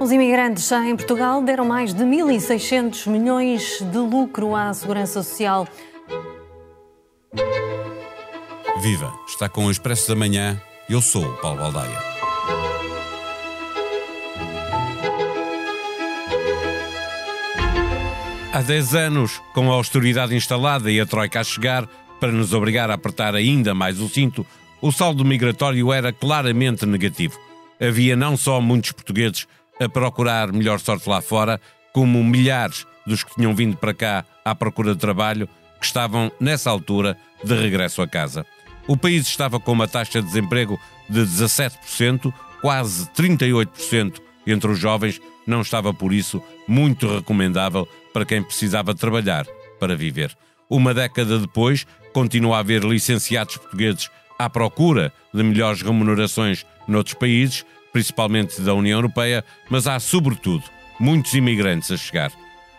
Os imigrantes já em Portugal deram mais de 1.600 milhões de lucro à Segurança Social. Viva! Está com o Expresso da Manhã. Eu sou o Paulo Baldaia. Há 10 anos, com a austeridade instalada e a Troika a chegar para nos obrigar a apertar ainda mais o cinto, o saldo migratório era claramente negativo. Havia não só muitos portugueses a procurar melhor sorte lá fora, como milhares dos que tinham vindo para cá à procura de trabalho, que estavam, nessa altura, de regresso a casa. O país estava com uma taxa de desemprego de 17%, quase 38% entre os jovens, não estava por isso muito recomendável para quem precisava trabalhar para viver. Uma década depois, continua a haver licenciados portugueses à procura de melhores remunerações noutros países, principalmente da União Europeia, mas há, sobretudo, muitos imigrantes a chegar.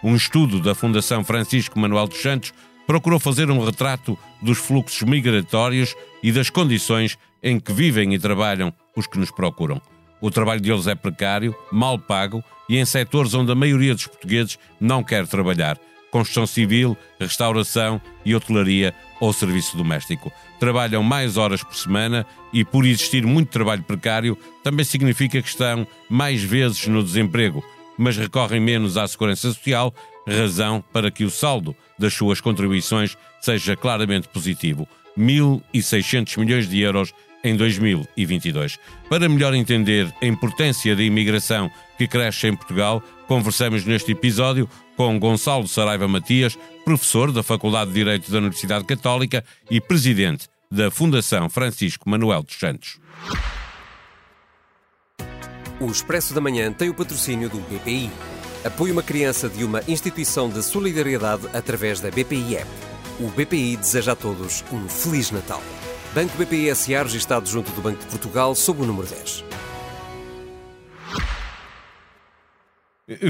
Um estudo da Fundação Francisco Manuel dos Santos procurou fazer um retrato dos fluxos migratórios e das condições em que vivem e trabalham os que nos procuram. O trabalho deles é precário, mal pago e em setores onde a maioria dos portugueses não quer trabalhar. Construção civil, restauração e hotelaria ou serviço doméstico. Trabalham mais horas por semana e, por existir muito trabalho precário, também significa que estão mais vezes no desemprego, mas recorrem menos à segurança social, razão para que o saldo das suas contribuições seja claramente positivo. 1.600 milhões de euros em 2022. Para melhor entender a importância da imigração que cresce em Portugal, conversamos neste episódio com Gonçalo Saraiva Matias, professor da Faculdade de Direito da Universidade Católica e presidente da Fundação Francisco Manuel dos Santos. O Expresso da Manhã tem o patrocínio do BPI. Apoie uma criança de uma instituição de solidariedade através da BPI App. O BPI deseja a todos um Feliz Natal. Banco BPI SA registado junto do Banco de Portugal sob o número 10.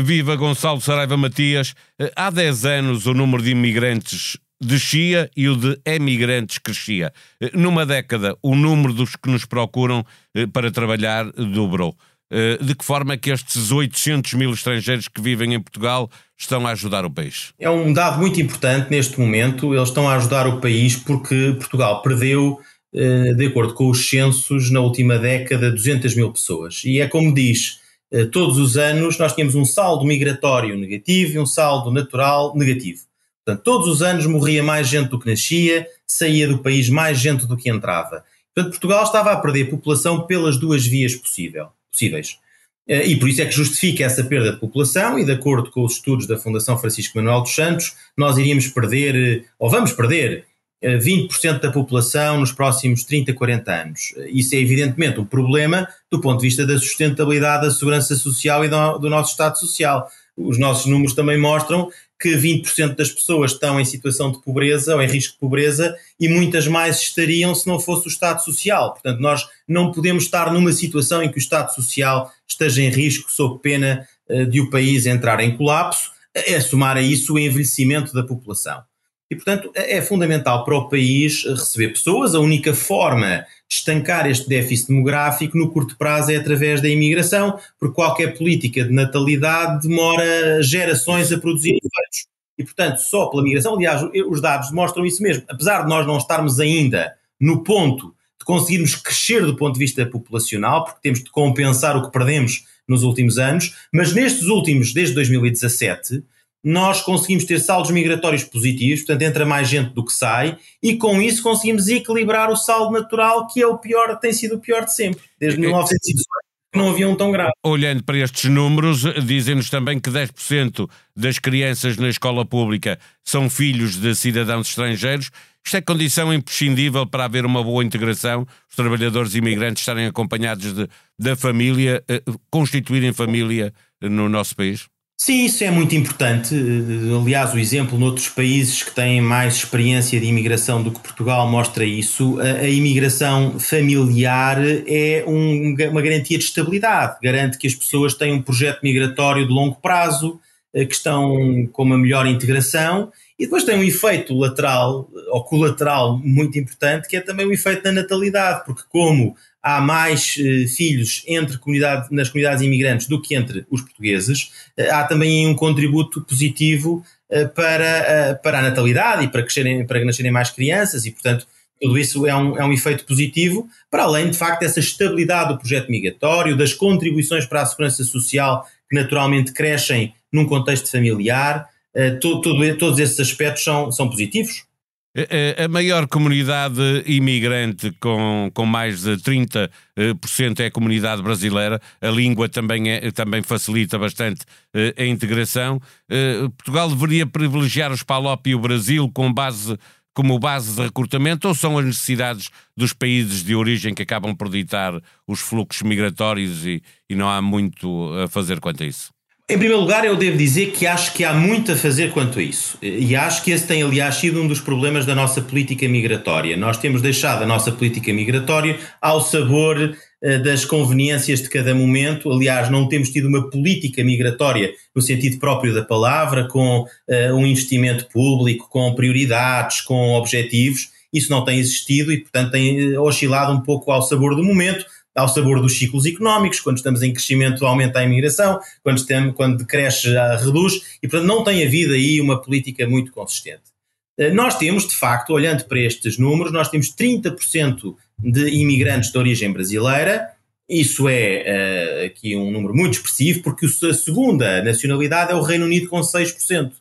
Viva Gonçalo Saraiva Matias. Há 10 anos o número de imigrantes descia e o de emigrantes crescia. Numa década, o número dos que nos procuram eh, para trabalhar dobrou. Eh, de que forma é que estes 800 mil estrangeiros que vivem em Portugal estão a ajudar o país? É um dado muito importante neste momento. Eles estão a ajudar o país porque Portugal perdeu, eh, de acordo com os censos, na última década, 200 mil pessoas. E é como diz eh, todos os anos nós tínhamos um saldo migratório negativo e um saldo natural negativo. Portanto, todos os anos morria mais gente do que nascia, saía do país mais gente do que entrava. Portanto, Portugal estava a perder população pelas duas vias possível, possíveis. Eh, e por isso é que justifica essa perda de população, e de acordo com os estudos da Fundação Francisco Manuel dos Santos, nós iríamos perder, eh, ou vamos perder, 20% eh, da população nos próximos 30, 40 anos. Isso é evidentemente um problema do ponto de vista da sustentabilidade da segurança social e do, do nosso Estado Social. Os nossos números também mostram que 20% das pessoas estão em situação de pobreza ou em risco de pobreza e muitas mais estariam se não fosse o Estado Social. Portanto, nós não podemos estar numa situação em que o Estado Social esteja em risco sob pena eh, de o país entrar em colapso, é somar a isso o envelhecimento da população. E, portanto, é, é fundamental para o país receber pessoas. A única forma de estancar este déficit demográfico no curto prazo é através da imigração, porque qualquer política de natalidade demora gerações a produzir efeitos. E, portanto, só pela migração, aliás, os dados mostram isso mesmo. Apesar de nós não estarmos ainda no ponto de conseguirmos crescer do ponto de vista populacional, porque temos de compensar o que perdemos nos últimos anos, mas nestes últimos, desde 2017, nós conseguimos ter saldos migratórios positivos, portanto entra mais gente do que sai, e com isso conseguimos equilibrar o saldo natural, que é o pior, tem sido o pior de sempre, desde 1918 não havia um tão grave. Olhando para estes números, dizem-nos também que 10% das crianças na escola pública são filhos de cidadãos estrangeiros. Isto é condição imprescindível para haver uma boa integração, os trabalhadores imigrantes estarem acompanhados de, da família, eh, constituírem família no nosso país? Sim, isso é muito importante. Aliás, o exemplo noutros países que têm mais experiência de imigração do que Portugal mostra isso. A, imigração familiar é um, uma garantia de estabilidade, garante que as pessoas têm um projeto migratório de longo prazo, que estão com uma melhor integração E depois tem um efeito lateral ou colateral muito importante, que é também o efeito da natalidade, porque como há mais uh, filhos entre comunidade, nas comunidades imigrantes do que entre os portugueses, uh, há também um contributo positivo uh, para, para a natalidade e para, crescerem, para nascerem mais crianças e, portanto, tudo isso é um, é um efeito positivo, para além, de facto, dessa estabilidade do projeto migratório, das contribuições para a segurança social que naturalmente crescem num contexto familiar, todo, todo, todos esses aspectos são, são positivos. A maior comunidade imigrante, com, com mais de 30% é a comunidade brasileira, a língua também, é, também facilita bastante eh, a integração. Eh, Portugal deveria privilegiar os PALOP e o Brasil com base, como base de recrutamento ou são as necessidades dos países de origem que acabam por ditar os fluxos migratórios e, e não há muito a fazer quanto a isso? Em primeiro lugar, eu devo dizer que acho que há muito a fazer quanto a isso. E acho que esse tem, aliás, sido um dos problemas da nossa política migratória. Nós temos deixado a nossa política migratória ao sabor uh, das conveniências de cada momento. Aliás, não temos tido uma política migratória no sentido próprio da palavra, com uh, um investimento público, com prioridades, com objetivos. Isso não tem existido e, portanto, tem uh, oscilado um pouco ao sabor do momento ao sabor dos ciclos económicos, quando estamos em crescimento aumenta a imigração, quando, estamos, quando decresce reduz, e portanto não tem havido aí uma política muito consistente. Eh, nós temos, de facto, olhando para estes números, nós temos 30% de imigrantes de origem brasileira, isso é uh, aqui um número muito expressivo, porque a segunda nacionalidade é o Reino Unido com 6%,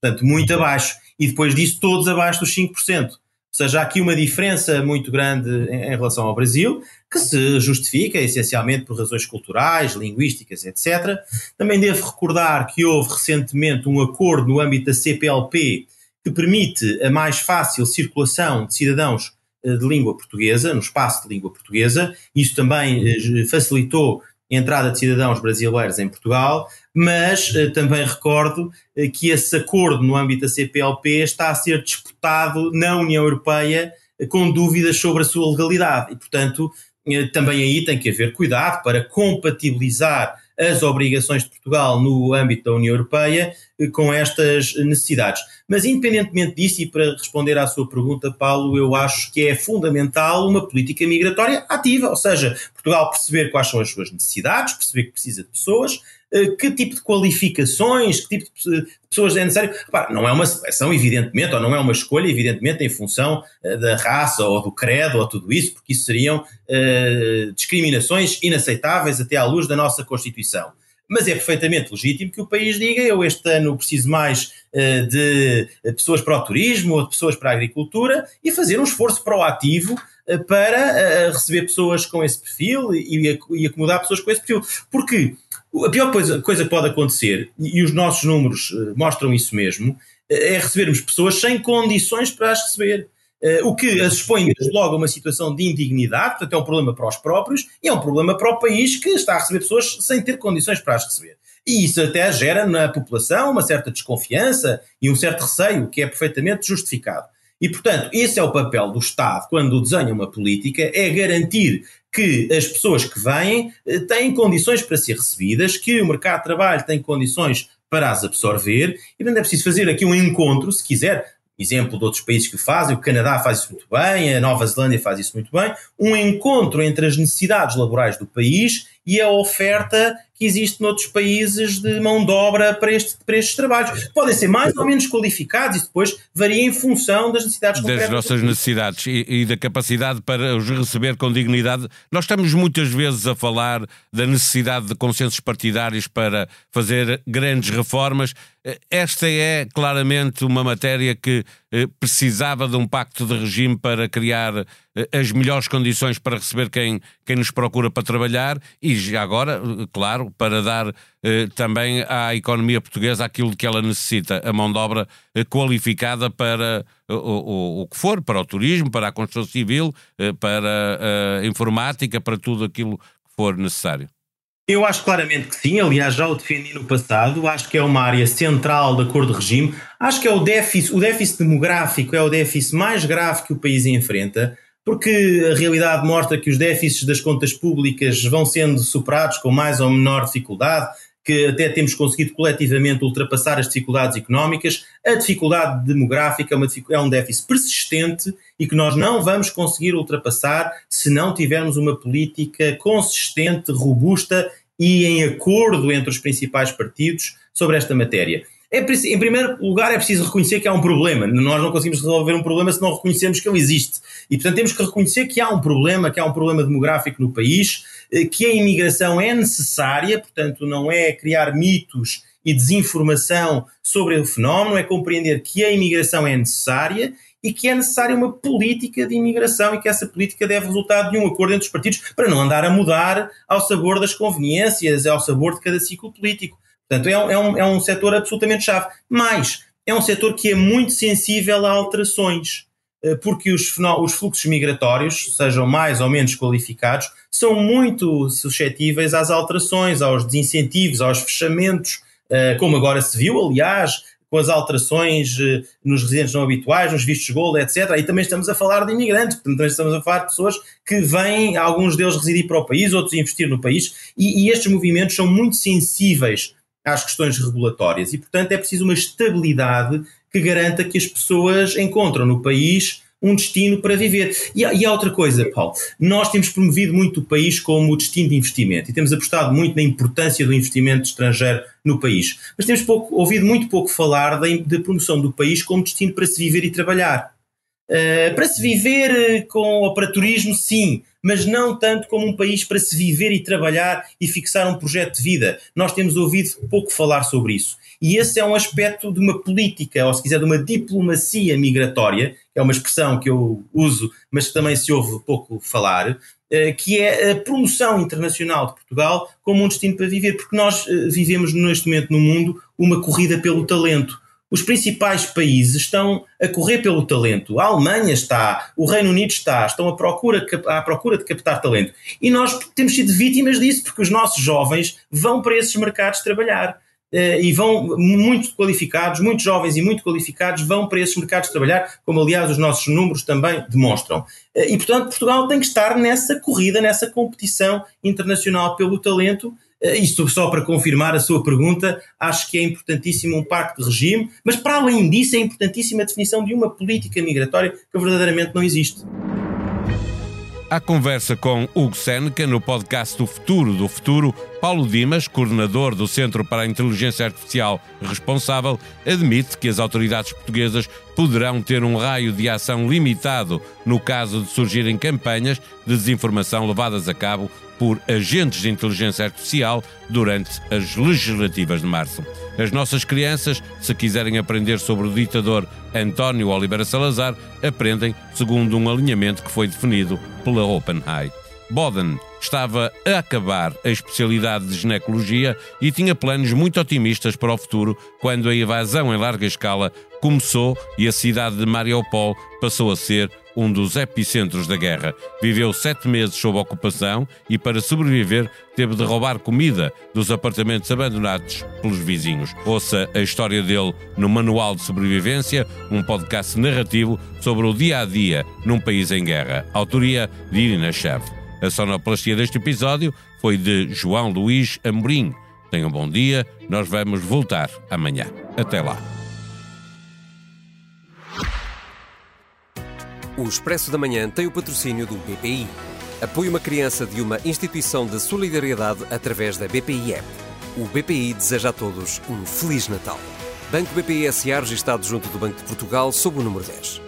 portanto muito abaixo, e depois disso todos abaixo dos 5% seja, há aqui uma diferença muito grande em, relação ao Brasil, que se justifica essencialmente por razões culturais, linguísticas, etc. Também devo recordar que houve recentemente um acordo no âmbito da CPLP que permite a mais fácil circulação de cidadãos eh, de língua portuguesa, no espaço de língua portuguesa. Isso também eh, facilitou entrada de cidadãos brasileiros em Portugal, mas eh, também recordo eh, que esse acordo no âmbito da CPLP está a ser disputado na União Europeia eh, com dúvidas sobre a sua legalidade. E, portanto, também aí tem que haver cuidado para compatibilizar as obrigações de Portugal no âmbito da União Europeia com estas necessidades. Mas, independentemente disso, e para responder à sua pergunta, Paulo, eu acho que é fundamental uma política migratória ativa, ou seja, Portugal perceber quais são as suas necessidades, perceber que precisa de pessoas, eh, que tipo de qualificações, que tipo de pessoas é necessário. não é uma seleção, evidentemente, ou não é uma escolha, evidentemente, em função eh, da raça ou do credo ou tudo isso, porque isso seriam uh, discriminações inaceitáveis até à luz da nossa Constituição. Mas é perfeitamente legítimo que o país diga: eu este ano preciso mais uh, de pessoas para o turismo ou de pessoas para a agricultura e fazer um esforço proativo para receber pessoas com esse perfil e, acomodar pessoas com esse perfil. Porque a pior coisa, coisa que pode acontecer, e os nossos números uh, mostram isso mesmo, eh, é recebermos pessoas sem condições para as receber. O que as expõe logo a uma situação de indignidade, portanto é um problema para os próprios e é um problema para o país que está a receber pessoas sem ter condições para as receber. E isso até gera na população uma certa desconfiança e um certo receio que é perfeitamente justificado. E, portanto, esse é o papel do Estado quando desenha uma política, é garantir que as pessoas que vêm eh, têm condições para ser recebidas, que o mercado de trabalho tem condições para as absorver, e portanto é preciso fazer aqui um encontro, se quiser, exemplo de outros países que fazem, o Canadá faz isso muito bem, a Nova Zelândia faz isso muito bem, um encontro entre as necessidades laborais do país e a oferta que existe noutros países de mão de obra para, este, para estes trabalhos. Podem ser mais ou menos qualificados e depois varia em função das necessidades das concretas. Das nossas necessidades e, e, da capacidade para os receber com dignidade. Nós estamos muitas vezes a falar da necessidade de consensos partidários para fazer grandes reformas. Esta é claramente uma matéria que eh, precisava de um pacto de regime para criar eh, as melhores condições para receber quem, quem nos procura para trabalhar e já agora, eh, claro, para dar também à economia portuguesa aquilo que ela necessita, a mão de obra qualificada para o, o, o que for, para o turismo, para a construção civil, para a informática, para tudo aquilo que for necessário. Eu acho claramente que sim, aliás já o defendi no passado, acho que é uma área central da cor de regime, acho que é o déficit, o déficit demográfico é o déficit mais grave que o país enfrenta, porque a realidade mostra que os déficits das contas públicas vão sendo superados com mais ou menor dificuldade, que até temos conseguido coletivamente ultrapassar as dificuldades económicas. A dificuldade demográfica é, uma, é um déficit persistente e que nós não vamos conseguir ultrapassar se não tivermos uma política consistente, robusta e em acordo entre os principais partidos sobre esta matéria. É, em primeiro lugar, é preciso reconhecer que há um problema. Nós não conseguimos resolver um problema se não reconhecemos que ele existe. E, portanto, temos que reconhecer que há um problema, que há um problema demográfico no país, eh, que a imigração é necessária, portanto, não é criar mitos e desinformação sobre o fenómeno, é compreender que a imigração é necessária e que é necessária uma política de imigração e que essa política deve resultar de um acordo entre os partidos para não andar a mudar ao sabor das conveniências, ao sabor de cada ciclo político. Portanto, é um, é um, é um setor absolutamente chave. Mas é um setor que é muito sensível a alterações, eh, porque os, os fluxos migratórios, sejam mais ou menos qualificados, são muito suscetíveis às alterações, aos desincentivos, aos fechamentos, eh, como agora se viu, aliás, com as alterações eh, nos residentes não habituais, nos vistos gold, etc. Aí também estamos a falar de imigrantes, portanto, também estamos a falar de pessoas que vêm, alguns deles residir para o país, outros investir no país, e, e estes movimentos são muito sensíveis às questões regulatórias e, portanto, é preciso uma estabilidade que garanta que as pessoas encontram no país um destino para viver. E, e há outra coisa, Paulo, nós temos promovido muito o país como destino de investimento e temos apostado muito na importância do investimento estrangeiro no país, mas temos pouco, ouvido muito pouco falar da, da promoção do país como destino para se viver e trabalhar. Uh, para se viver eh, com ou para turismo, sim, mas não tanto como um país para se viver e trabalhar e fixar um projeto de vida. Nós temos ouvido pouco falar sobre isso. E esse é um aspecto de uma política, ou se quiser, de uma diplomacia migratória, é uma expressão que eu uso, mas que também se ouve pouco falar, uh, que é a promoção internacional de Portugal como um destino para viver, porque nós vivemos neste momento no mundo uma corrida pelo talento os principais países estão a correr pelo talento. A Alemanha está, o Reino Unido está, estão à procura, à procura de captar talento. E nós temos sido vítimas disso, porque os nossos jovens vão para esses mercados trabalhar. Uh, e vão muito qualificados, muito jovens e muito qualificados vão para esses mercados trabalhar, como aliás os nossos números também demonstram. Uh, e portanto Portugal tem que estar nessa corrida, nessa competição internacional pelo talento eh, isto só para confirmar a sua pergunta, acho que é importantíssimo um pacto de regime, mas para além disso é importantíssima a definição de uma política migratória que verdadeiramente não existe. A conversa com Hugo Seneca no podcast do Futuro do Futuro, Paulo Dimas, coordenador do Centro para a Inteligência Artificial responsável, admite que as autoridades portuguesas poderão ter um raio de ação limitado no caso de surgirem campanhas de desinformação levadas a cabo por agentes de inteligência artificial durante as legislativas de março. As nossas crianças, se quiserem aprender sobre o ditador António Oliveira Salazar, aprendem segundo um alinhamento que foi definido pela Open High. Boden estava a acabar a especialidade de ginecologia e tinha planos muito otimistas para o futuro quando a invasão em larga escala começou e a cidade de Mariupol passou a ser um dos epicentros da guerra. Viveu sete meses sob ocupação e, para sobreviver, teve de roubar comida dos apartamentos abandonados pelos vizinhos. Ouça a história dele no Manual de Sobrevivência, um podcast narrativo sobre o dia a dia num país em guerra. Autoria de Irina Chev. A sonoplastia deste episódio foi de João Luís Amorim. Tenham um bom dia, nós vamos voltar amanhã. Até lá. O Expresso da Manhã tem o patrocínio do BPI. Apoie uma criança de uma instituição de solidariedade através da BPI App. O BPI deseja a todos um Feliz Natal. Banco BPI SA registado junto do Banco de Portugal sob o número 10.